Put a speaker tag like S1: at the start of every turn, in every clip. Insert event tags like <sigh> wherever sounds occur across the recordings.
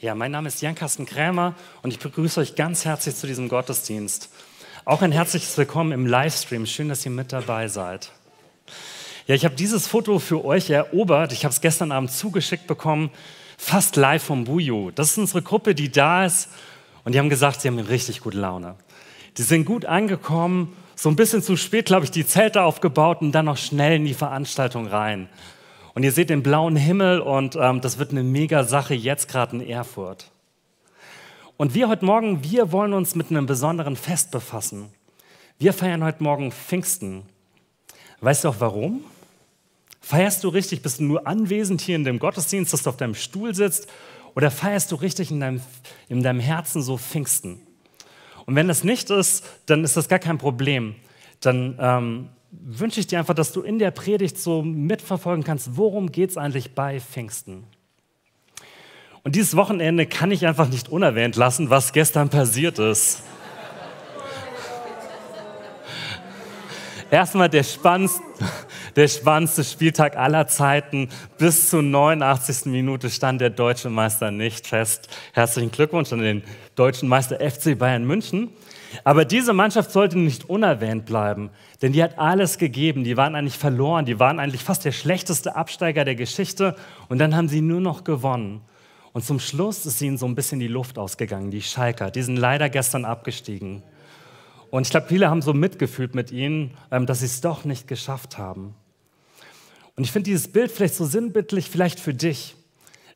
S1: Ja, mein Name ist Jan-Carsten Krämer und ich begrüße euch ganz herzlich zu diesem Gottesdienst. Auch ein herzliches Willkommen im Livestream. Schön, dass ihr mit dabei seid. Ja, ich habe dieses Foto für euch erobert. Ich habe es gestern Abend zugeschickt bekommen, fast live vom Buju. Das ist unsere Gruppe, die da ist und die haben gesagt, sie haben richtig gute Laune. Die sind gut angekommen, so ein bisschen zu spät, glaube ich, die Zelte aufgebaut und dann noch schnell in die Veranstaltung rein. Und ihr seht den blauen Himmel und ähm, das wird eine mega Sache jetzt gerade in Erfurt. Und wir heute Morgen, wir wollen uns mit einem besonderen Fest befassen. Wir feiern heute Morgen Pfingsten. Weißt du auch warum? Feierst du richtig? Bist du nur anwesend hier in dem Gottesdienst, dass du auf deinem Stuhl sitzt? Oder feierst du richtig in deinem, in deinem Herzen so Pfingsten? Und wenn das nicht ist, dann ist das gar kein Problem. Dann ähm, wünsche ich dir einfach, dass du in der Predigt so mitverfolgen kannst, worum geht es eigentlich bei Pfingsten. Und dieses Wochenende kann ich einfach nicht unerwähnt lassen, was gestern passiert ist. Erstmal der spannendste, der spannendste Spieltag aller Zeiten. Bis zur 89. Minute stand der deutsche Meister nicht fest. Herzlichen Glückwunsch an den deutschen Meister FC Bayern München. Aber diese Mannschaft sollte nicht unerwähnt bleiben, denn die hat alles gegeben. Die waren eigentlich verloren, die waren eigentlich fast der schlechteste Absteiger der Geschichte und dann haben sie nur noch gewonnen. Und zum Schluss ist ihnen so ein bisschen die Luft ausgegangen, die Schalker. Die sind leider gestern abgestiegen. Und ich glaube, viele haben so mitgefühlt mit ihnen, ähm, dass sie es doch nicht geschafft haben. Und ich finde dieses Bild vielleicht so sinnbildlich, vielleicht für dich.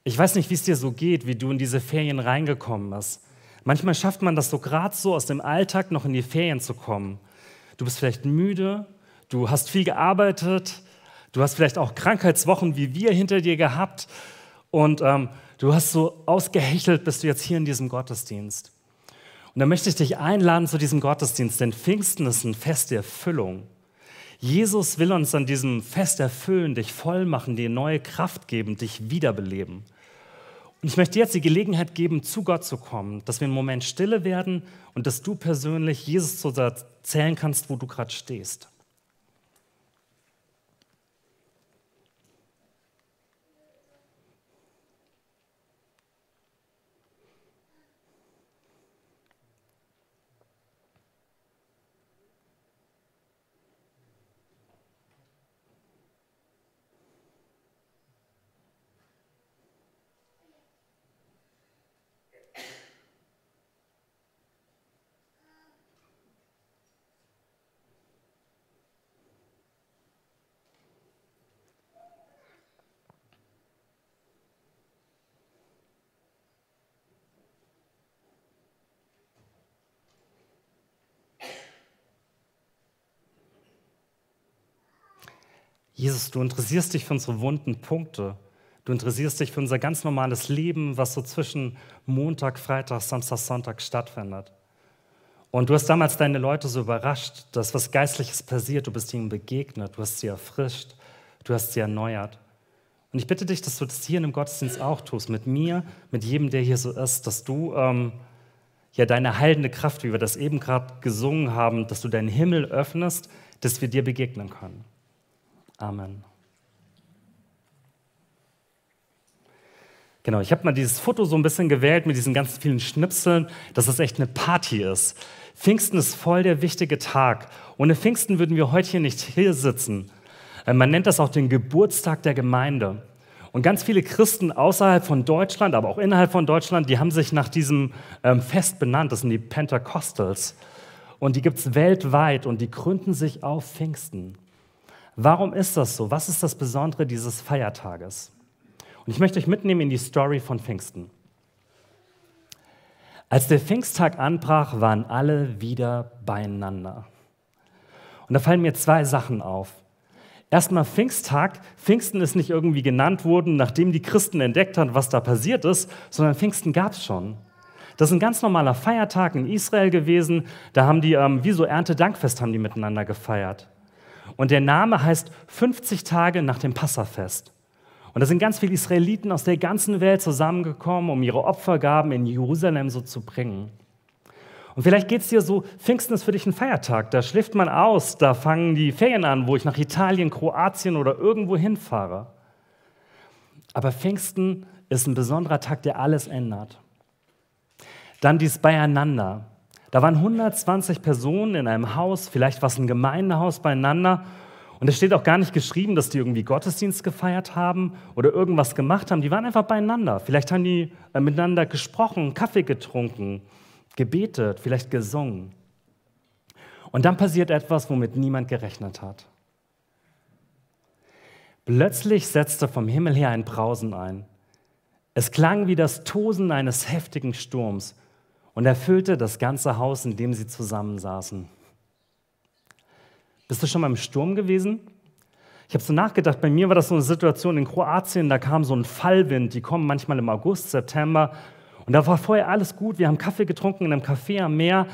S1: Ich weiß nicht, wie es dir so geht, wie du in diese Ferien reingekommen bist. Manchmal schafft man das so gerade so, aus dem Alltag noch in die Ferien zu kommen. Du bist vielleicht müde, du hast viel gearbeitet, du hast vielleicht auch Krankheitswochen wie wir hinter dir gehabt und ähm, du hast so ausgehechelt, bist du jetzt hier in diesem Gottesdienst. Und da möchte ich dich einladen zu diesem Gottesdienst, denn Pfingsten ist ein Fest der Erfüllung. Jesus will uns an diesem Fest erfüllen, dich voll machen, dir neue Kraft geben, dich wiederbeleben. Und ich möchte jetzt die Gelegenheit geben, zu Gott zu kommen, dass wir einen Moment stille werden und dass du persönlich Jesus so erzählen kannst, wo du gerade stehst. Jesus, du interessierst dich für unsere wunden Punkte. Du interessierst dich für unser ganz normales Leben, was so zwischen Montag, Freitag, Samstag, Sonntag stattfindet. Und du hast damals deine Leute so überrascht, dass was Geistliches passiert. Du bist ihnen begegnet, du hast sie erfrischt, du hast sie erneuert. Und ich bitte dich, dass du das hier in dem Gottesdienst auch tust, mit mir, mit jedem, der hier so ist, dass du ähm, ja deine heilende Kraft, wie wir das eben gerade gesungen haben, dass du deinen Himmel öffnest, dass wir dir begegnen können. Amen. Genau, ich habe mal dieses Foto so ein bisschen gewählt mit diesen ganzen vielen Schnipseln, dass es echt eine Party ist. Pfingsten ist voll der wichtige Tag. Ohne Pfingsten würden wir heute hier nicht hier sitzen. Äh, man nennt das auch den Geburtstag der Gemeinde. Und ganz viele Christen außerhalb von Deutschland, aber auch innerhalb von Deutschland, die haben sich nach diesem ähm, Fest benannt. Das sind die Pentecostals. Und die gibt es weltweit und die gründen sich auf Pfingsten. Warum ist das so? Was ist das Besondere dieses Feiertages? Und ich möchte euch mitnehmen in die Story von Pfingsten. Als der Pfingsttag anbrach, waren alle wieder beieinander. Und da fallen mir zwei Sachen auf. Erstmal Pfingsttag. Pfingsten ist nicht irgendwie genannt worden, nachdem die Christen entdeckt haben, was da passiert ist, sondern Pfingsten gab es schon. Das ist ein ganz normaler Feiertag in Israel gewesen. Da haben die, ähm, wie so Erntedankfest, haben die miteinander gefeiert. Und der Name heißt 50 Tage nach dem Passafest. Und da sind ganz viele Israeliten aus der ganzen Welt zusammengekommen, um ihre Opfergaben in Jerusalem so zu bringen. Und vielleicht geht es dir so, Pfingsten ist für dich ein Feiertag, da schläft man aus, da fangen die Ferien an, wo ich nach Italien, Kroatien oder irgendwo hinfahre. Aber Pfingsten ist ein besonderer Tag, der alles ändert. Dann dies Beieinander. Da waren 120 Personen in einem Haus, vielleicht war es ein Gemeindehaus beieinander. Und es steht auch gar nicht geschrieben, dass die irgendwie Gottesdienst gefeiert haben oder irgendwas gemacht haben. Die waren einfach beieinander. Vielleicht haben die äh, miteinander gesprochen, Kaffee getrunken, gebetet, vielleicht gesungen. Und dann passiert etwas, womit niemand gerechnet hat. Plötzlich setzte vom Himmel her ein Brausen ein. Es klang wie das Tosen eines heftigen Sturms und erfüllte das ganze Haus, in dem sie zusammensaßen. Bist du schon mal im Sturm gewesen? Ich habe so nachgedacht, bei mir war das so eine Situation in Kroatien, da kam so ein Fallwind, die kommen manchmal im August, September. Und da war vorher alles gut, wir haben Kaffee getrunken in einem Café am Meer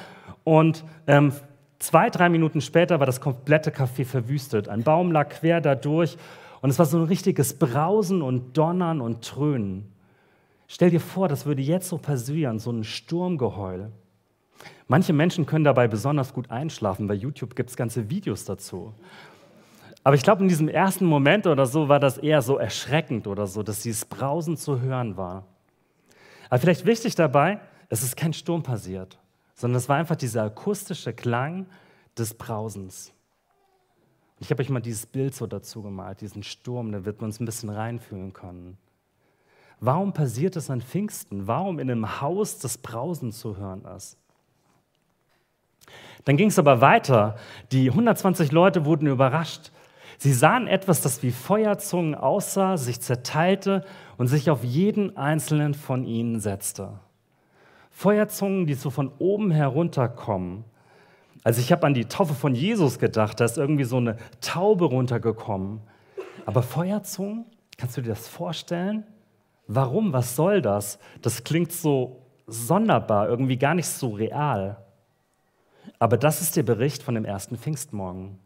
S1: und ähm, zwei, drei Minuten später war das komplette Café verwüstet. Ein Baum lag quer dadurch und es war so ein richtiges Brausen und Donnern und Trönen. Stell dir vor, das würde jetzt so passieren, so ein Sturmgeheul. Manche Menschen können dabei besonders gut einschlafen. Bei YouTube gibt es ganze Videos dazu. Aber ich glaube, in diesem ersten Moment oder so war das eher so erschreckend oder so, dass dieses Brausen zu hören war. Aber vielleicht wichtig dabei, es ist kein Sturm passiert, sondern es war einfach dieser akustische Klang des Brausens. Ich habe euch mal dieses Bild so dazu gemalt, diesen Sturm, da wird man uns ein bisschen reinfühlen können. Warum passiert es an Pfingsten? Warum in einem Haus das Brausen zu hören ist? Dann ging es aber weiter. Die 120 Leute wurden überrascht. Sie sahen etwas, das wie Feuerzungen aussah, sich zerteilte und sich auf jeden einzelnen von ihnen setzte. Feuerzungen, die so von oben herunterkommen. Also ich habe an die Taufe von Jesus gedacht, da ist irgendwie so eine Taube runtergekommen. Aber Feuerzungen, kannst du dir das vorstellen? Warum? Was soll das? Das klingt so sonderbar, irgendwie gar nicht so real. Aber das ist der Bericht von dem ersten Pfingstmorgen.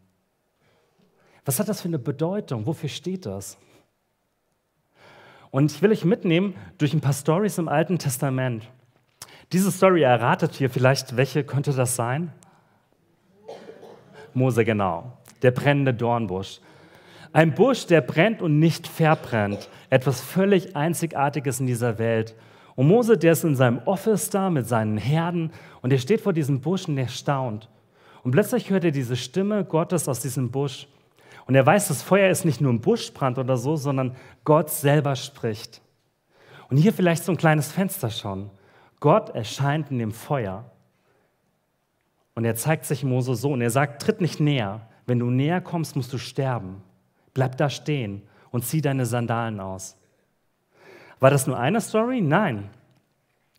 S1: Was hat das für eine Bedeutung? Wofür steht das? Und ich will euch mitnehmen durch ein paar Stories im Alten Testament. Diese Story erratet hier vielleicht, welche könnte das sein? Mose, genau. Der brennende Dornbusch. Ein Busch, der brennt und nicht verbrennt. Etwas völlig Einzigartiges in dieser Welt. Und Mose, der ist in seinem Office da mit seinen Herden und er steht vor diesem Busch und er staunt. Und plötzlich hört er diese Stimme Gottes aus diesem Busch. Und er weiß, das Feuer ist nicht nur ein Buschbrand oder so, sondern Gott selber spricht. Und hier vielleicht so ein kleines Fenster schon. Gott erscheint in dem Feuer. Und er zeigt sich Mose so und er sagt, tritt nicht näher. Wenn du näher kommst, musst du sterben. Bleib da stehen und zieh deine Sandalen aus. War das nur eine Story? Nein.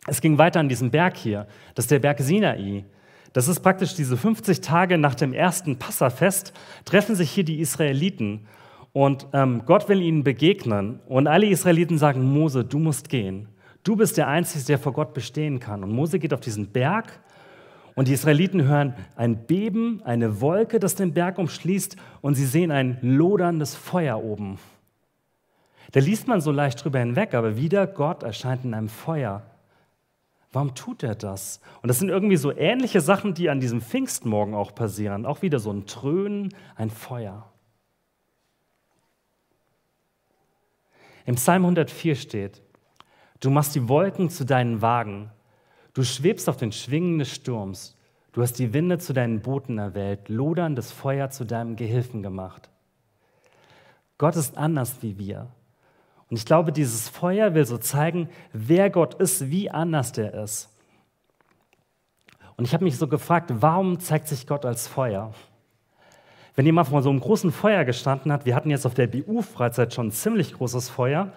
S1: Es ging weiter an diesem Berg hier. Das ist der Berg Sinai. Das ist praktisch diese 50 Tage nach dem ersten Passafest, treffen sich hier die Israeliten und ähm, Gott will ihnen begegnen. Und alle Israeliten sagen, Mose, du musst gehen. Du bist der Einzige, der vor Gott bestehen kann. Und Mose geht auf diesen Berg und die Israeliten hören ein Beben, eine Wolke, das den Berg umschließt und sie sehen ein loderndes Feuer oben. Da liest man so leicht drüber hinweg, aber wieder Gott erscheint in einem Feuer. Warum tut er das? Und das sind irgendwie so ähnliche Sachen, die an diesem Pfingstmorgen auch passieren. Auch wieder so ein Trönen, ein Feuer. Im Psalm 104 steht, du machst die Wolken zu deinen Wagen Du schwebst auf den Schwingen des Sturms. Du hast die Winde zu deinen Booten erwählt, loderndes Feuer zu deinem Gehilfen gemacht. Gott ist anders wie wir. Und ich glaube, dieses Feuer will so zeigen, wer Gott ist, wie anders der ist. Und ich habe mich so gefragt, warum zeigt sich Gott als Feuer? Wenn jemand vor so einem großen Feuer gestanden hat, wir hatten jetzt auf der BU-Freizeit schon ein ziemlich großes Feuer,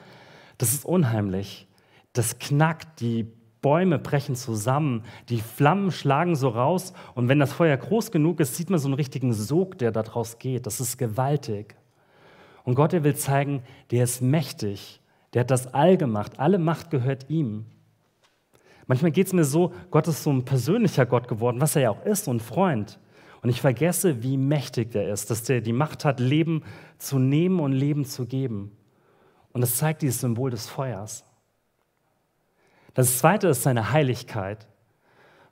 S1: das ist unheimlich. Das knackt, die Bäume brechen zusammen, die Flammen schlagen so raus und wenn das Feuer groß genug ist, sieht man so einen richtigen Sog, der daraus geht. Das ist gewaltig. Und Gott, der will zeigen, der ist mächtig, der hat das All gemacht, alle Macht gehört ihm. Manchmal geht es mir so, Gott ist so ein persönlicher Gott geworden, was er ja auch ist, ein Freund. Und ich vergesse, wie mächtig der ist, dass der die Macht hat, Leben zu nehmen und Leben zu geben. Und das zeigt dieses Symbol des Feuers. Das zweite ist seine Heiligkeit.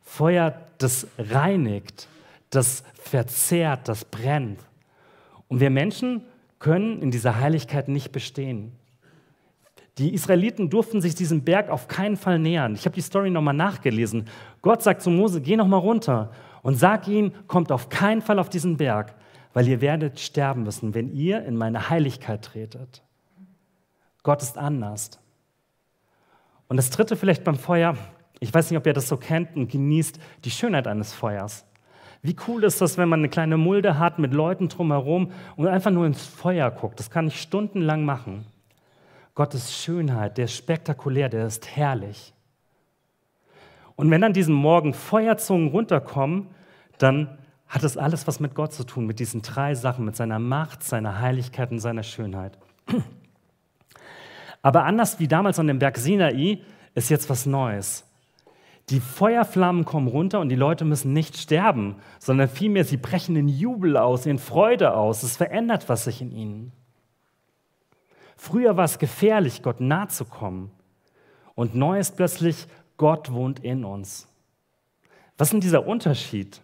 S1: Feuer, das reinigt, das verzehrt, das brennt. Und wir Menschen können in dieser Heiligkeit nicht bestehen. Die Israeliten durften sich diesem Berg auf keinen Fall nähern. Ich habe die Story nochmal nachgelesen. Gott sagt zu Mose, geh nochmal runter und sag ihnen, kommt auf keinen Fall auf diesen Berg, weil ihr werdet sterben müssen, wenn ihr in meine Heiligkeit tretet. Gott ist anders. Und das dritte vielleicht beim Feuer, ich weiß nicht, ob ihr das so kennt und genießt, die Schönheit eines Feuers. Wie cool ist das, wenn man eine kleine Mulde hat mit Leuten drumherum und einfach nur ins Feuer guckt? Das kann ich stundenlang machen. Gottes Schönheit, der ist spektakulär, der ist herrlich. Und wenn an diesem Morgen Feuerzungen runterkommen, dann hat es alles was mit Gott zu tun, mit diesen drei Sachen, mit seiner Macht, seiner Heiligkeit und seiner Schönheit. Aber anders wie damals an dem Berg Sinai ist jetzt was Neues. Die Feuerflammen kommen runter und die Leute müssen nicht sterben, sondern vielmehr sie brechen in Jubel aus, in Freude aus. Es verändert was sich in ihnen. Früher war es gefährlich, Gott nahe zu kommen. Und neu ist plötzlich, Gott wohnt in uns. Was ist denn dieser Unterschied?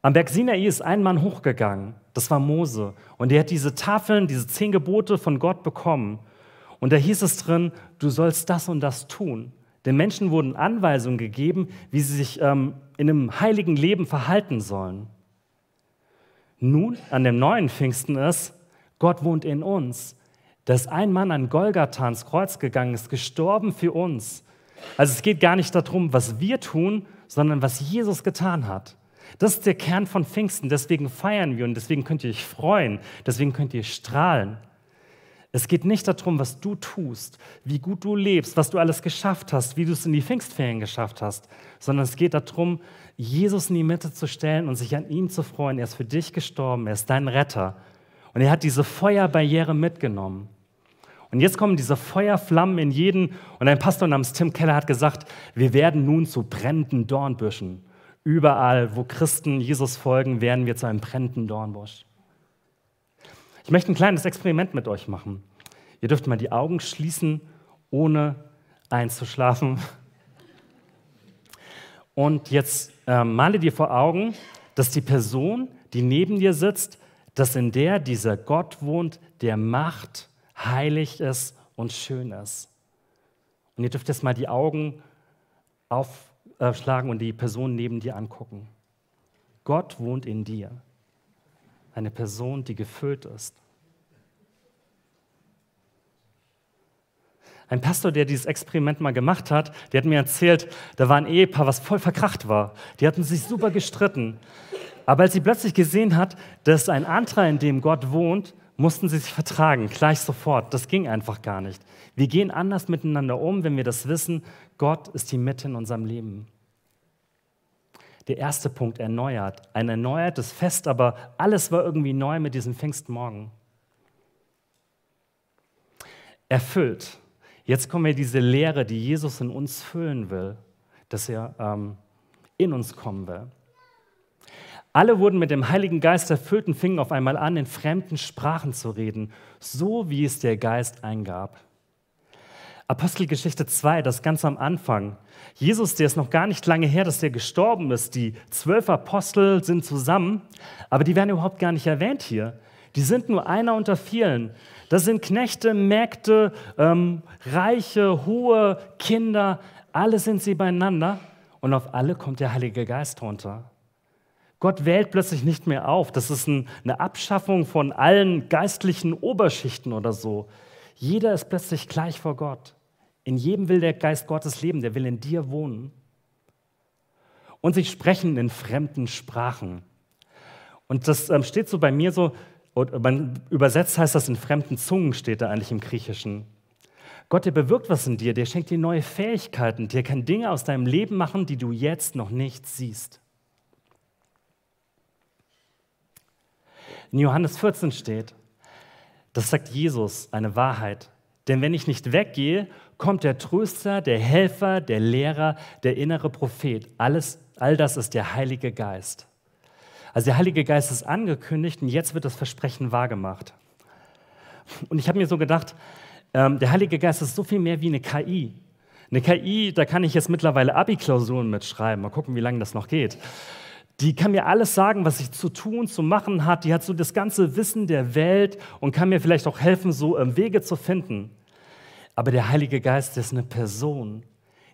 S1: Am Berg Sinai ist ein Mann hochgegangen, das war Mose. Und er hat diese Tafeln, diese zehn Gebote von Gott bekommen. Und da hieß es drin, du sollst das und das tun. Den Menschen wurden Anweisungen gegeben, wie sie sich ähm, in einem heiligen Leben verhalten sollen. Nun, an dem neuen Pfingsten ist, Gott wohnt in uns dass ein Mann an Golgatha ans Kreuz gegangen ist, gestorben für uns. Also es geht gar nicht darum, was wir tun, sondern was Jesus getan hat. Das ist der Kern von Pfingsten. Deswegen feiern wir und deswegen könnt ihr euch freuen, deswegen könnt ihr strahlen. Es geht nicht darum, was du tust, wie gut du lebst, was du alles geschafft hast, wie du es in die Pfingstferien geschafft hast, sondern es geht darum, Jesus in die Mitte zu stellen und sich an ihm zu freuen. Er ist für dich gestorben, er ist dein Retter. Und er hat diese Feuerbarriere mitgenommen. Und jetzt kommen diese Feuerflammen in jeden. Und ein Pastor namens Tim Keller hat gesagt, wir werden nun zu brennenden Dornbüschen. Überall, wo Christen Jesus folgen, werden wir zu einem brennenden Dornbusch. Ich möchte ein kleines Experiment mit euch machen. Ihr dürft mal die Augen schließen, ohne einzuschlafen. Und jetzt äh, male dir vor Augen, dass die Person, die neben dir sitzt, dass in der dieser Gott wohnt, der Macht, heilig ist und schön ist. Und ihr dürft jetzt mal die Augen aufschlagen und die Person neben dir angucken. Gott wohnt in dir. Eine Person, die gefüllt ist. Ein Pastor, der dieses Experiment mal gemacht hat, der hat mir erzählt, da war ein Ehepaar, was voll verkracht war. Die hatten sich super gestritten. Aber als sie plötzlich gesehen hat, dass ein anderer, in dem Gott wohnt, mussten sie sich vertragen, gleich sofort. Das ging einfach gar nicht. Wir gehen anders miteinander um, wenn wir das wissen, Gott ist die Mitte in unserem Leben. Der erste Punkt erneuert. Ein erneuertes Fest, aber alles war irgendwie neu mit diesem Pfingstmorgen. Erfüllt. Jetzt kommen wir diese Lehre, die Jesus in uns füllen will, dass er ähm, in uns kommen will. Alle wurden mit dem Heiligen Geist erfüllt und fingen auf einmal an, in fremden Sprachen zu reden, so wie es der Geist eingab. Apostelgeschichte 2, das ganz am Anfang. Jesus, der ist noch gar nicht lange her, dass der gestorben ist. Die zwölf Apostel sind zusammen, aber die werden überhaupt gar nicht erwähnt hier. Die sind nur einer unter vielen. Das sind Knechte, Mägde, ähm, Reiche, Hohe, Kinder. Alle sind sie beieinander und auf alle kommt der Heilige Geist runter. Gott wählt plötzlich nicht mehr auf. Das ist ein, eine Abschaffung von allen geistlichen Oberschichten oder so. Jeder ist plötzlich gleich vor Gott. In jedem will der Geist Gottes leben, der will in dir wohnen. Und sie sprechen in fremden Sprachen. Und das ähm, steht so bei mir so, man übersetzt heißt das in fremden Zungen, steht da eigentlich im Griechischen. Gott, der bewirkt was in dir, der schenkt dir neue Fähigkeiten, der kann Dinge aus deinem Leben machen, die du jetzt noch nicht siehst. In Johannes 14 steht, das sagt Jesus, eine Wahrheit. Denn wenn ich nicht weggehe, kommt der Tröster, der Helfer, der Lehrer, der innere Prophet. Alles, all das ist der Heilige Geist. Also der Heilige Geist ist angekündigt und jetzt wird das Versprechen wahrgemacht. Und ich habe mir so gedacht, ähm, der Heilige Geist ist so viel mehr wie eine KI. Eine KI, da kann ich jetzt mittlerweile Abi-Klausuren mitschreiben. Mal gucken, wie lange das noch geht. Die kann mir alles sagen, was ich zu tun, zu machen hat. Die hat so das ganze Wissen der Welt und kann mir vielleicht auch helfen, so ähm, Wege zu finden. Aber der Heilige Geist, der ist eine Person.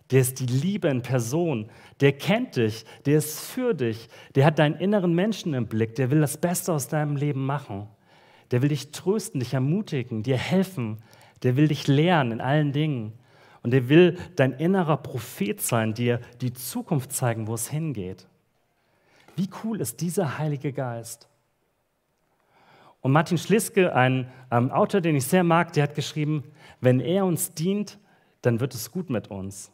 S1: Der ist die Liebe in Person. Der kennt dich. Der ist für dich. Der hat deinen inneren Menschen im Blick. Der will das Beste aus deinem Leben machen. Der will dich trösten, dich ermutigen, dir helfen. Der will dich lehren in allen Dingen. Und der will dein innerer Prophet sein, dir die Zukunft zeigen, wo es hingeht. Wie cool ist dieser Heilige Geist? Und Martin Schliske, ein ähm, Autor, den ich sehr mag, der hat geschrieben, wenn er uns dient, dann wird es gut mit uns.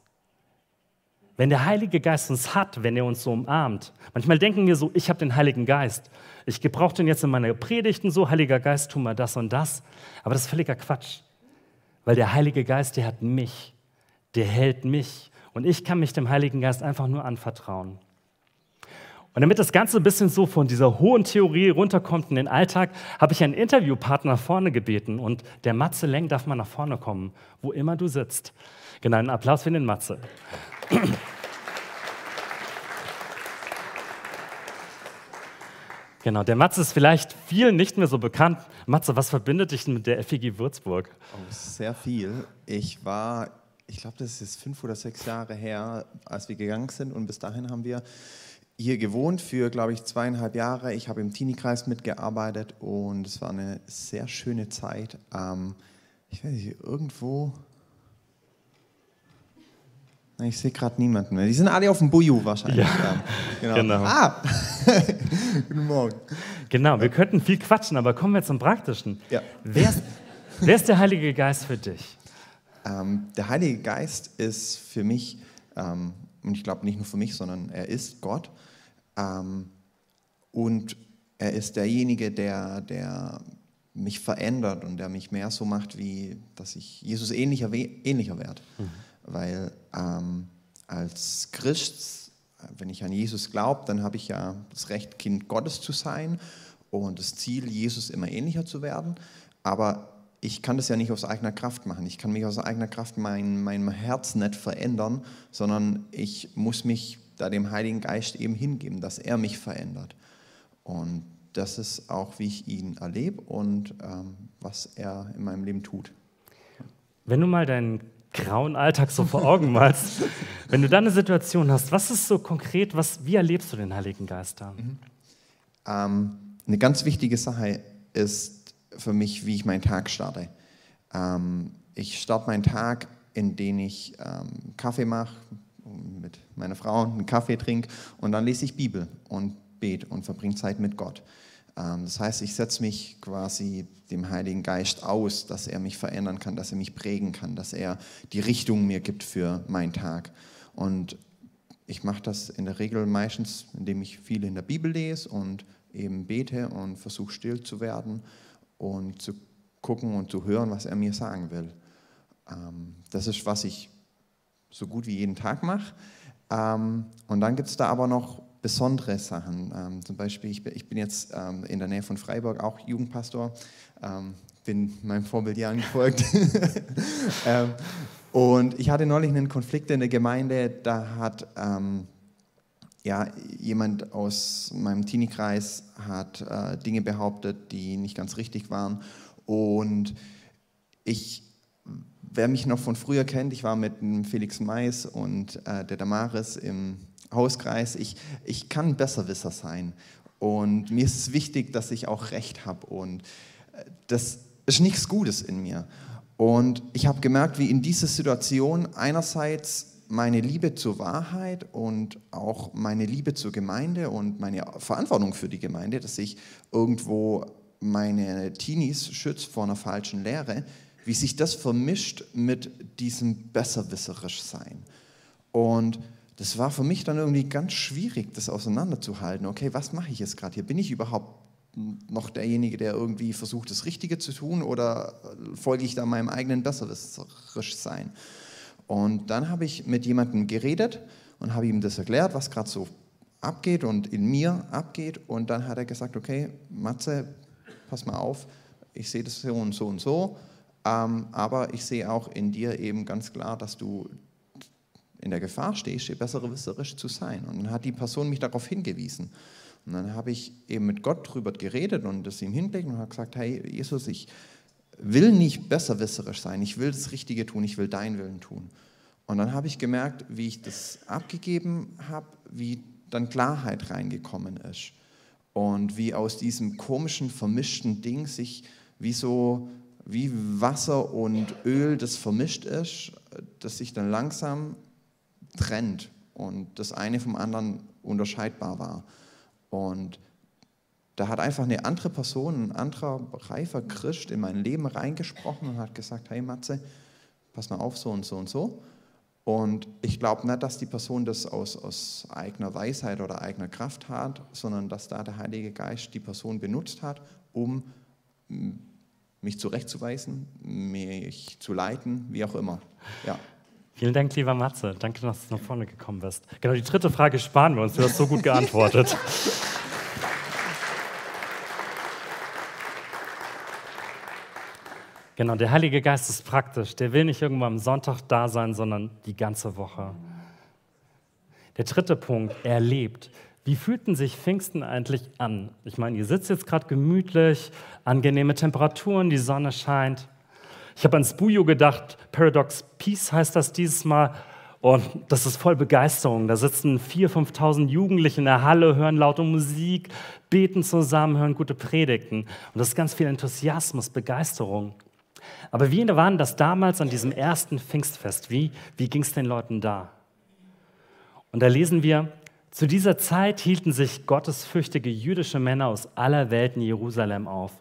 S1: Wenn der Heilige Geist uns hat, wenn er uns so umarmt. Manchmal denken wir so, ich habe den Heiligen Geist. Ich gebrauche den jetzt in meiner Predigten so, Heiliger Geist, tu mal das und das. Aber das ist völliger Quatsch. Weil der Heilige Geist, der hat mich. Der hält mich. Und ich kann mich dem Heiligen Geist einfach nur anvertrauen. Und damit das Ganze ein bisschen so von dieser hohen Theorie runterkommt in den Alltag, habe ich einen Interviewpartner nach vorne gebeten. Und der Matze Leng darf mal nach vorne kommen, wo immer du sitzt. Genau, einen Applaus für den Matze. Genau, der Matze ist vielleicht vielen nicht mehr so bekannt. Matze, was verbindet dich mit der FEG Würzburg?
S2: Oh, sehr viel. Ich war, ich glaube, das ist fünf oder sechs Jahre her, als wir gegangen sind und bis dahin haben wir hier gewohnt für, glaube ich, zweieinhalb Jahre. Ich habe im Teenie-Kreis mitgearbeitet und es war eine sehr schöne Zeit. Ähm, ich weiß nicht, irgendwo. Ich sehe gerade niemanden mehr. Die sind alle auf dem Buju wahrscheinlich. Ja,
S1: genau. genau. Ah, <laughs> guten Morgen. Genau, wir könnten viel quatschen, aber kommen wir zum Praktischen. Ja. Wer, ist, wer ist der Heilige Geist für dich?
S2: Ähm, der Heilige Geist ist für mich, ähm, und ich glaube nicht nur für mich, sondern er ist Gott. Ähm, und er ist derjenige, der, der mich verändert und der mich mehr so macht, wie dass ich Jesus ähnlicher, ähnlicher werde. Mhm. Weil ähm, als Christ, wenn ich an Jesus glaube, dann habe ich ja das Recht, Kind Gottes zu sein und das Ziel, Jesus immer ähnlicher zu werden. Aber ich kann das ja nicht aus eigener Kraft machen. Ich kann mich aus eigener Kraft mein, mein Herz nicht verändern, sondern ich muss mich da dem Heiligen Geist eben hingeben, dass er mich verändert. Und das ist auch, wie ich ihn erlebe und ähm, was er in meinem Leben tut.
S1: Wenn du mal deinen grauen Alltag so vor Augen malst, <laughs> wenn du da eine Situation hast, was ist so konkret, was, wie erlebst du den Heiligen Geist da? Mhm.
S2: Ähm, eine ganz wichtige Sache ist für mich, wie ich meinen Tag starte. Ähm, ich starte meinen Tag, indem ich ähm, Kaffee mache, mit meiner Frau einen Kaffee trinke und dann lese ich Bibel und bete und verbringe Zeit mit Gott. Ähm, das heißt, ich setze mich quasi dem Heiligen Geist aus, dass er mich verändern kann, dass er mich prägen kann, dass er die Richtung mir gibt für meinen Tag. Und ich mache das in der Regel meistens, indem ich viel in der Bibel lese und eben bete und versuche still zu werden und zu gucken und zu hören, was er mir sagen will. Ähm, das ist, was ich so gut wie jeden Tag mache. Ähm, und dann gibt es da aber noch besondere Sachen. Ähm, zum Beispiel, ich ich bin jetzt ähm, in der Nähe von Freiburg auch Jugendpastor, ähm, bin meinem Vorbild Jan gefolgt. <laughs> Ähm, und ich hatte neulich einen Konflikt in der Gemeinde, da hat ähm, ja, jemand aus meinem Teenie-Kreis hat äh, Dinge behauptet, die nicht ganz richtig waren. Und ich wer mich noch von früher kennt, ich war mit Felix Mais und äh, der Damaris im Hauskreis. Ich, ich kann Besserwisser sein. Und mir ist es wichtig, dass ich auch Recht habe. Und äh, das ist nichts Gutes in mir. Und ich habe gemerkt, wie in dieser Situation einerseits meine Liebe zur Wahrheit und auch meine Liebe zur Gemeinde und meine Verantwortung für die Gemeinde, dass ich irgendwo meine Teenies schütze vor einer falschen Lehre, wie sich das vermischt mit diesem besserwisserisch sein. Und das war für mich dann irgendwie ganz schwierig, das auseinanderzuhalten. Okay, was mache ich jetzt gerade hier? Bin ich überhaupt noch derjenige, der irgendwie versucht, das Richtige zu tun oder folge ich da meinem eigenen besserwisserisch sein? Und dann habe ich mit jemandem geredet und habe ihm das erklärt, was gerade so abgeht und in mir abgeht. Und dann hat er gesagt, okay, Matze, pass mal auf, ich sehe das so und so und so. Ähm, aber ich sehe auch in dir eben ganz klar, dass du in der Gefahr stehst, dir bessere wisserisch zu sein. Und dann hat die Person mich darauf hingewiesen. Und dann habe ich eben mit Gott drüber geredet und das ihm hingelegt und habe gesagt, hey Jesus, ich will nicht besserwisserisch sein, ich will das Richtige tun, ich will deinen Willen tun. Und dann habe ich gemerkt, wie ich das abgegeben habe, wie dann Klarheit reingekommen ist. Und wie aus diesem komischen, vermischten Ding sich wie so, wie Wasser und Öl, das vermischt ist, das sich dann langsam trennt und das eine vom anderen unterscheidbar war. Und da hat einfach eine andere Person, ein anderer reifer Christ in mein Leben reingesprochen und hat gesagt, hey Matze, pass mal auf, so und so und so. Und ich glaube nicht, dass die Person das aus, aus eigener Weisheit oder eigener Kraft hat, sondern dass da der Heilige Geist die Person benutzt hat, um mich zurechtzuweisen, mich zu leiten, wie auch immer. Ja.
S1: Vielen Dank, lieber Matze. Danke, dass du nach vorne gekommen bist. Genau, die dritte Frage sparen wir uns. Du hast so gut geantwortet. <laughs> Genau, der Heilige Geist ist praktisch. Der will nicht irgendwann am Sonntag da sein, sondern die ganze Woche. Der dritte Punkt, er lebt. Wie fühlten sich Pfingsten eigentlich an? Ich meine, ihr sitzt jetzt gerade gemütlich, angenehme Temperaturen, die Sonne scheint. Ich habe ans Bujo gedacht, Paradox Peace heißt das dieses Mal. Und das ist voll Begeisterung. Da sitzen 4.000, 5.000 Jugendliche in der Halle, hören laute Musik, beten zusammen, hören gute Predigten. Und das ist ganz viel Enthusiasmus, Begeisterung. Aber wie waren das damals an diesem ersten Pfingstfest? Wie, wie ging es den Leuten da? Und da lesen wir, zu dieser Zeit hielten sich gottesfürchtige jüdische Männer aus aller Welt in Jerusalem auf.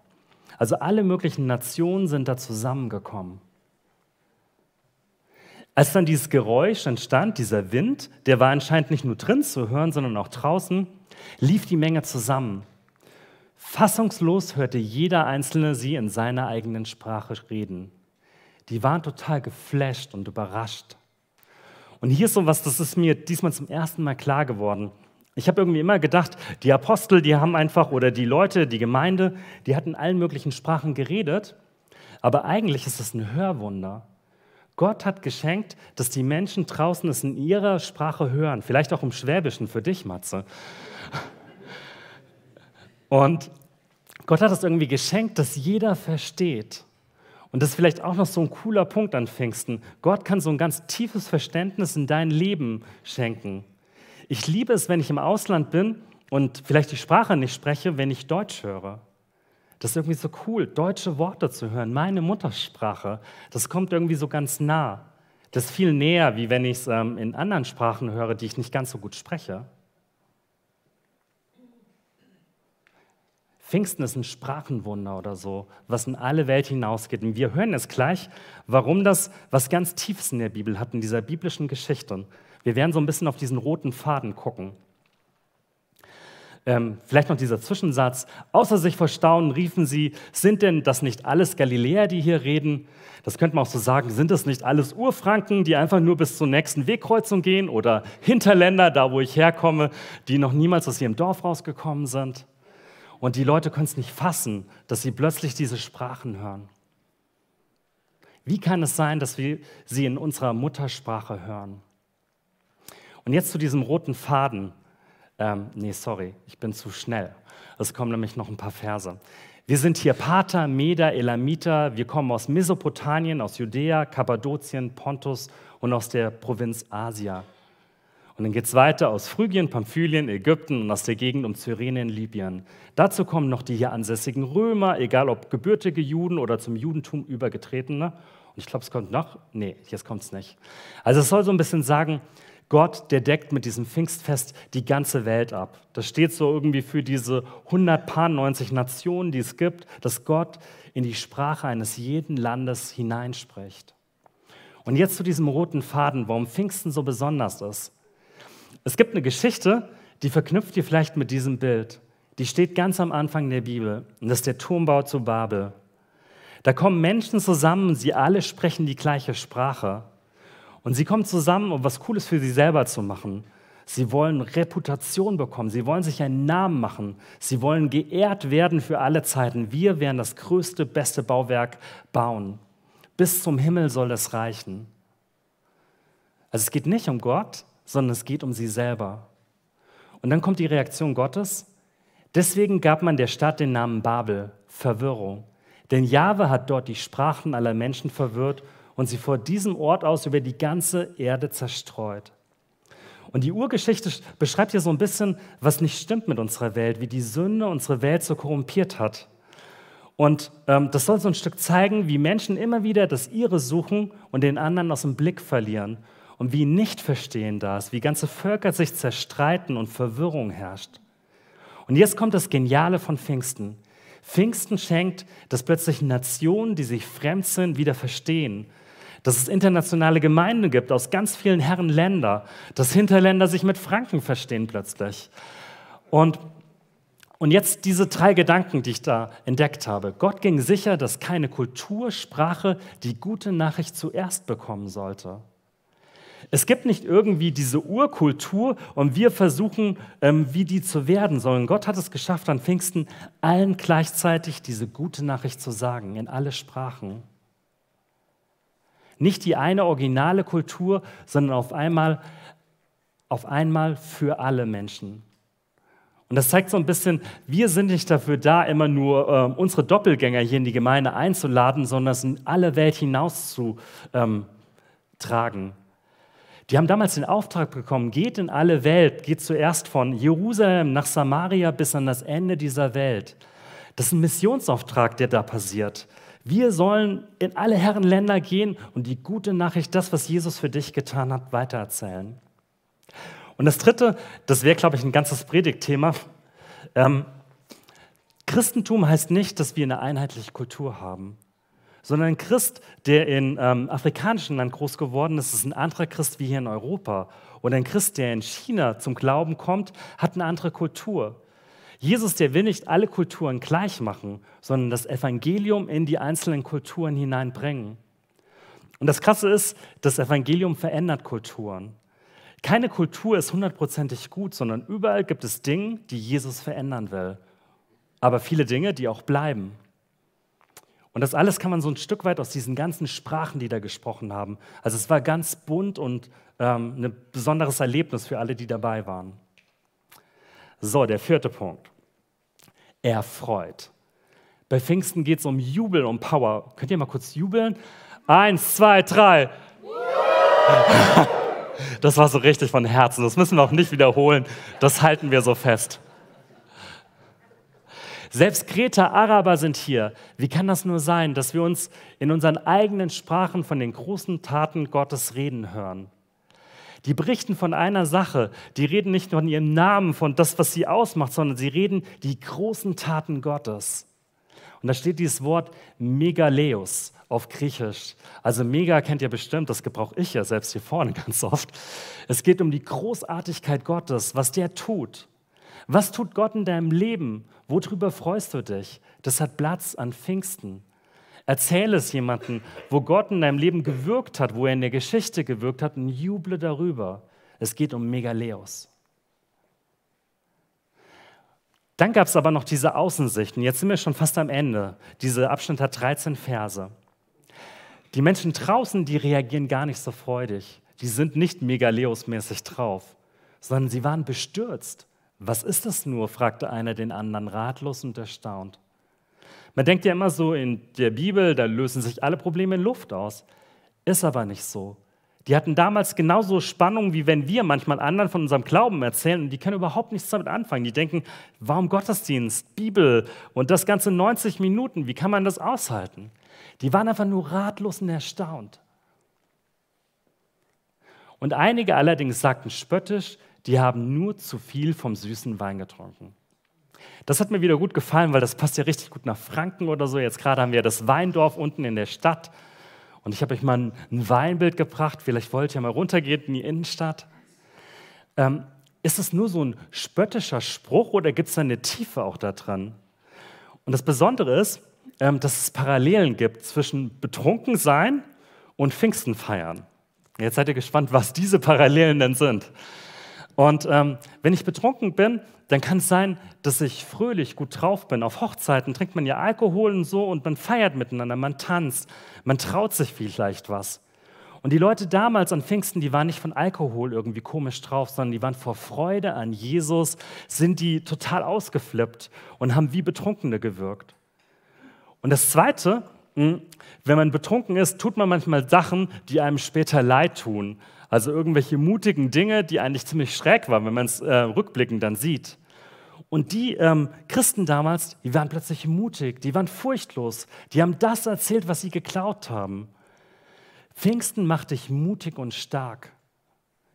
S1: Also alle möglichen Nationen sind da zusammengekommen. Als dann dieses Geräusch entstand, dieser Wind, der war anscheinend nicht nur drin zu hören, sondern auch draußen, lief die Menge zusammen. Fassungslos hörte jeder Einzelne sie in seiner eigenen Sprache reden. Die waren total geflasht und überrascht. Und hier ist so was, das ist mir diesmal zum ersten Mal klar geworden. Ich habe irgendwie immer gedacht, die Apostel, die haben einfach, oder die Leute, die Gemeinde, die hatten allen möglichen Sprachen geredet. Aber eigentlich ist es ein Hörwunder. Gott hat geschenkt, dass die Menschen draußen es in ihrer Sprache hören. Vielleicht auch im Schwäbischen für dich, Matze. Und Gott hat es irgendwie geschenkt, dass jeder versteht. Und das ist vielleicht auch noch so ein cooler Punkt an Pfingsten. Gott kann so ein ganz tiefes Verständnis in dein Leben schenken. Ich liebe es, wenn ich im Ausland bin und vielleicht die Sprache nicht spreche, wenn ich Deutsch höre. Das ist irgendwie so cool, deutsche Worte zu hören, meine Muttersprache. Das kommt irgendwie so ganz nah. Das ist viel näher, wie wenn ich es ähm, in anderen Sprachen höre, die ich nicht ganz so gut spreche. Pfingsten ist ein Sprachenwunder oder so, was in alle Welt hinausgeht. Und wir hören jetzt gleich, warum das was ganz Tiefes in der Bibel hat, in dieser biblischen Geschichte. Wir werden so ein bisschen auf diesen roten Faden gucken. Ähm, vielleicht noch dieser Zwischensatz. Außer sich vor Staunen riefen sie, sind denn das nicht alles Galiläer, die hier reden? Das könnte man auch so sagen, sind das nicht alles Urfranken, die einfach nur bis zur nächsten Wegkreuzung gehen? Oder Hinterländer, da wo ich herkomme, die noch niemals aus ihrem Dorf rausgekommen sind? Und die Leute können es nicht fassen, dass sie plötzlich diese Sprachen hören. Wie kann es sein, dass wir sie in unserer Muttersprache hören? Und jetzt zu diesem roten Faden. Ähm, nee, sorry, ich bin zu schnell. Es kommen nämlich noch ein paar Verse. Wir sind hier Pater, Meder, Elamiter. Wir kommen aus Mesopotamien, aus Judäa, Kappadokien, Pontus und aus der Provinz Asia. Und dann geht es weiter aus Phrygien, Pamphylien, Ägypten und aus der Gegend um Cyrenien, Libyen. Dazu kommen noch die hier ansässigen Römer, egal ob gebürtige Juden oder zum Judentum übergetretene. Und ich glaube, es kommt noch. Nee, jetzt kommt es nicht. Also es soll so ein bisschen sagen, Gott, der deckt mit diesem Pfingstfest die ganze Welt ab. Das steht so irgendwie für diese 190 Nationen, die es gibt, dass Gott in die Sprache eines jeden Landes hineinspricht. Und jetzt zu diesem roten Faden, warum Pfingsten so besonders ist. Es gibt eine Geschichte, die verknüpft ihr vielleicht mit diesem Bild. Die steht ganz am Anfang der Bibel. Und das ist der Turmbau zu Babel. Da kommen Menschen zusammen sie alle sprechen die gleiche Sprache. Und sie kommen zusammen, um was Cooles für sie selber zu machen. Sie wollen Reputation bekommen. Sie wollen sich einen Namen machen. Sie wollen geehrt werden für alle Zeiten. Wir werden das größte, beste Bauwerk bauen. Bis zum Himmel soll es reichen. Also es geht nicht um Gott, sondern es geht um sie selber. Und dann kommt die Reaktion Gottes. Deswegen gab man der Stadt den Namen Babel, Verwirrung. Denn Jahwe hat dort die Sprachen aller Menschen verwirrt und sie vor diesem Ort aus über die ganze Erde zerstreut. Und die Urgeschichte beschreibt hier so ein bisschen, was nicht stimmt mit unserer Welt, wie die Sünde unsere Welt so korrumpiert hat. Und ähm, das soll so ein Stück zeigen, wie Menschen immer wieder das Ihre suchen und den anderen aus dem Blick verlieren. Und wie nicht verstehen das, wie ganze Völker sich zerstreiten und Verwirrung herrscht. Und jetzt kommt das Geniale von Pfingsten. Pfingsten schenkt, dass plötzlich Nationen, die sich fremd sind, wieder verstehen dass es internationale Gemeinden gibt aus ganz vielen Herren Länder, dass Hinterländer sich mit Franken verstehen plötzlich. Und, und jetzt diese drei Gedanken, die ich da entdeckt habe. Gott ging sicher, dass keine Kultursprache die gute Nachricht zuerst bekommen sollte. Es gibt nicht irgendwie diese Urkultur und wir versuchen, ähm, wie die zu werden, sondern Gott hat es geschafft, an Pfingsten allen gleichzeitig diese gute Nachricht zu sagen, in alle Sprachen. Nicht die eine originale Kultur, sondern auf einmal, auf einmal für alle Menschen. Und das zeigt so ein bisschen, wir sind nicht dafür da, immer nur äh, unsere Doppelgänger hier in die Gemeinde einzuladen, sondern es in alle Welt hinaus zu ähm, tragen. Die haben damals den Auftrag bekommen, geht in alle Welt, geht zuerst von Jerusalem nach Samaria bis an das Ende dieser Welt. Das ist ein Missionsauftrag, der da passiert. Wir sollen in alle Herrenländer gehen und die gute Nachricht, das, was Jesus für dich getan hat, weitererzählen. Und das Dritte, das wäre, glaube ich, ein ganzes Predigtthema. Ähm, Christentum heißt nicht, dass wir eine einheitliche Kultur haben, sondern ein Christ, der in ähm, afrikanischen Land groß geworden ist, ist ein anderer Christ wie hier in Europa. Und ein Christ, der in China zum Glauben kommt, hat eine andere Kultur. Jesus, der will nicht alle Kulturen gleich machen, sondern das Evangelium in die einzelnen Kulturen hineinbringen. Und das Krasse ist, das Evangelium verändert Kulturen. Keine Kultur ist hundertprozentig gut, sondern überall gibt es Dinge, die Jesus verändern will. Aber viele Dinge, die auch bleiben. Und das alles kann man so ein Stück weit aus diesen ganzen Sprachen, die da gesprochen haben. Also es war ganz bunt und ähm, ein besonderes Erlebnis für alle, die dabei waren. So, der vierte Punkt erfreut. Bei Pfingsten geht es um Jubel, um Power. Könnt ihr mal kurz jubeln? Eins, zwei, drei. <laughs> Das war so richtig von Herzen. Das müssen wir auch nicht wiederholen. Das halten wir so fest. Selbst Kreter, Araber sind hier. Wie kann das nur sein, dass wir uns in unseren eigenen Sprachen von den großen Taten Gottes reden hören? Die berichten von einer Sache. Die reden nicht nur in ihrem Namen, von das, was sie ausmacht, sondern sie reden die großen Taten Gottes. Und da steht dieses Wort Megaleos auf Griechisch. Also Mega kennt ihr bestimmt, das gebrauche ich ja selbst hier vorne <laughs> ganz oft. Es geht um die Großartigkeit Gottes, was der tut. Was tut Gott in deinem Leben? Worüber freust du dich? Das hat Platz an Pfingsten. Erzähle es jemandem, wo Gott in deinem Leben gewirkt hat, wo er in der Geschichte gewirkt hat und juble darüber. Es geht um Megaleos. Dann gab es aber noch diese Außensichten. Jetzt sind wir schon fast am Ende. Dieser Abschnitt hat 13 Verse. Die Menschen draußen, die reagieren gar nicht so freudig. Die sind nicht Megaleos-mäßig drauf, sondern sie waren bestürzt. Was ist das nur? fragte einer den anderen ratlos und erstaunt. Man denkt ja immer so in der Bibel, da lösen sich alle Probleme in Luft aus. Ist aber nicht so. Die hatten damals genauso Spannung, wie wenn wir manchmal anderen von unserem Glauben erzählen und die können überhaupt nichts damit anfangen. Die denken, warum Gottesdienst, Bibel und das ganze 90 Minuten, wie kann man das aushalten? Die waren einfach nur ratlos und erstaunt. Und einige allerdings sagten spöttisch, die haben nur zu viel vom süßen Wein getrunken. Das hat mir wieder gut gefallen, weil das passt ja richtig gut nach Franken oder so. Jetzt gerade haben wir das Weindorf unten in der Stadt. Und ich habe euch mal ein, Weinbild gebracht. Vielleicht wollt ihr mal runtergehen in die Innenstadt. Ähm, ist es nur so ein spöttischer Spruch oder gibt es da eine Tiefe auch da dran? Und das Besondere ist, ähm, dass es Parallelen gibt zwischen Betrunkensein und Pfingstenfeiern. Jetzt seid ihr gespannt, was diese Parallelen denn sind. Und ähm, wenn ich betrunken bin, dann kann es sein, dass ich fröhlich gut drauf bin. Auf Hochzeiten trinkt man ja Alkohol und so und man feiert miteinander, man tanzt, man traut sich vielleicht was. Und die Leute damals an Pfingsten, die waren nicht von Alkohol irgendwie komisch drauf, sondern die waren vor Freude an Jesus, sind die total ausgeflippt und haben wie Betrunkene gewirkt. Und das Zweite, hm, wenn man betrunken ist, tut man manchmal Sachen, die einem später leid tun. Also irgendwelche mutigen Dinge, die eigentlich ziemlich schräg waren, wenn man es äh, rückblickend dann sieht. Und die ähm, Christen damals, die waren plötzlich mutig, die waren furchtlos, die haben das erzählt, was sie geklaut haben. Pfingsten macht dich mutig und stark.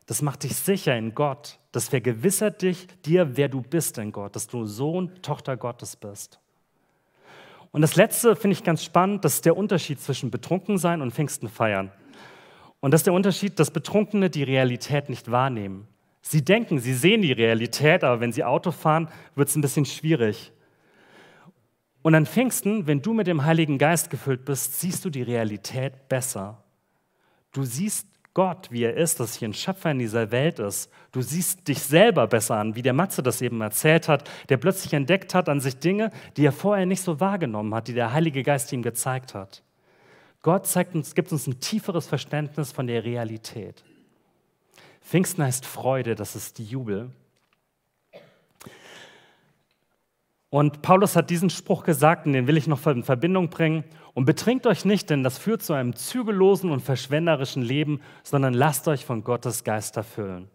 S1: Das macht dich sicher in Gott. Das vergewissert dich dir, wer du bist in Gott, dass du Sohn, Tochter Gottes bist. Und das Letzte finde ich ganz spannend, das ist der Unterschied zwischen Betrunkensein und Pfingsten feiern. Und das ist der Unterschied, dass Betrunkene die Realität nicht wahrnehmen. Sie denken, sie sehen die Realität, aber wenn sie Auto fahren, wird es ein bisschen schwierig. Und an Pfingsten, wenn du mit dem Heiligen Geist gefüllt bist, siehst du die Realität besser. Du siehst Gott, wie er ist, dass hier ein Schöpfer in dieser Welt ist. Du siehst dich selber besser an, wie der Matze das eben erzählt hat, der plötzlich entdeckt hat an sich Dinge, die er vorher nicht so wahrgenommen hat, die der Heilige Geist ihm gezeigt hat. Gott zeigt uns, gibt uns ein tieferes Verständnis von der Realität. Pfingsten heißt Freude, das ist die Jubel. Und Paulus hat diesen Spruch gesagt, und den will ich noch in Verbindung bringen. Und betrinkt euch nicht, denn das führt zu einem zügellosen und verschwenderischen Leben, sondern lasst euch von Gottes Geist erfüllen.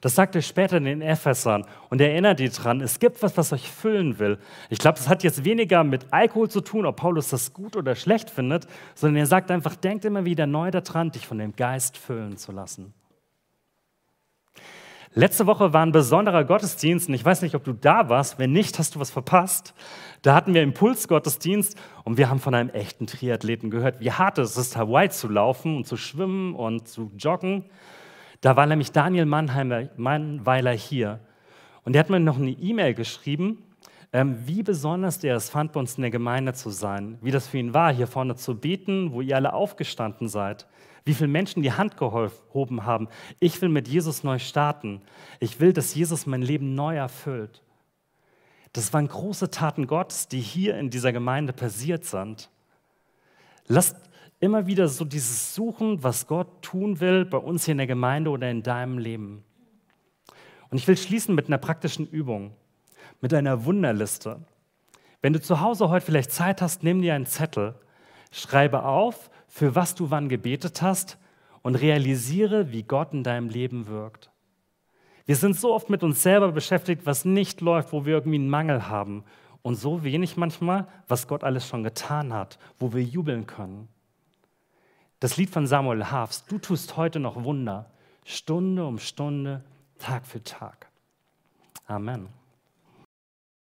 S1: Das sagt er später in den Ephesern und erinnert ihr dran, es gibt was, was euch füllen will. Ich glaube, das hat jetzt weniger mit Alkohol zu tun, ob Paulus das gut oder schlecht findet, sondern er sagt einfach, denkt immer wieder neu daran, dich von dem Geist füllen zu lassen. Letzte Woche war ein besonderer Gottesdienst und ich weiß nicht, ob du da warst. Wenn nicht, hast du was verpasst. Da hatten wir Impulsgottesdienst und wir haben von einem echten Triathleten gehört, wie hart es ist, Hawaii zu laufen und zu schwimmen und zu joggen. Da war nämlich Daniel Mannheimer, Mannweiler hier. Und der hat mir noch eine E-Mail geschrieben, ähm, wie besonders der es fand, bei uns in der Gemeinde zu sein. Wie das für ihn war, hier vorne zu beten, wo ihr alle aufgestanden seid. Wie viele Menschen die Hand gehoben haben. Ich will mit Jesus neu starten. Ich will, dass Jesus mein Leben neu erfüllt. Das waren große Taten Gottes, die hier in dieser Gemeinde passiert sind. Lasst immer wieder so dieses Suchen, was Gott tun will, bei uns hier in der Gemeinde oder in deinem Leben. Und ich will schließen mit einer praktischen Übung, mit einer Wunderliste. Wenn du zu Hause heute vielleicht Zeit hast, nimm dir einen Zettel, schreibe auf, für was du wann gebetet hast und realisiere, wie Gott in deinem Leben wirkt. Wir sind so oft mit uns selber beschäftigt, was nicht läuft, wo wir irgendwie einen Mangel haben. Und so wenig manchmal, was Gott alles schon getan hat, wo wir jubeln können. Das Lied von Samuel Hafs, du tust heute noch Wunder, Stunde um Stunde, Tag für Tag. Amen.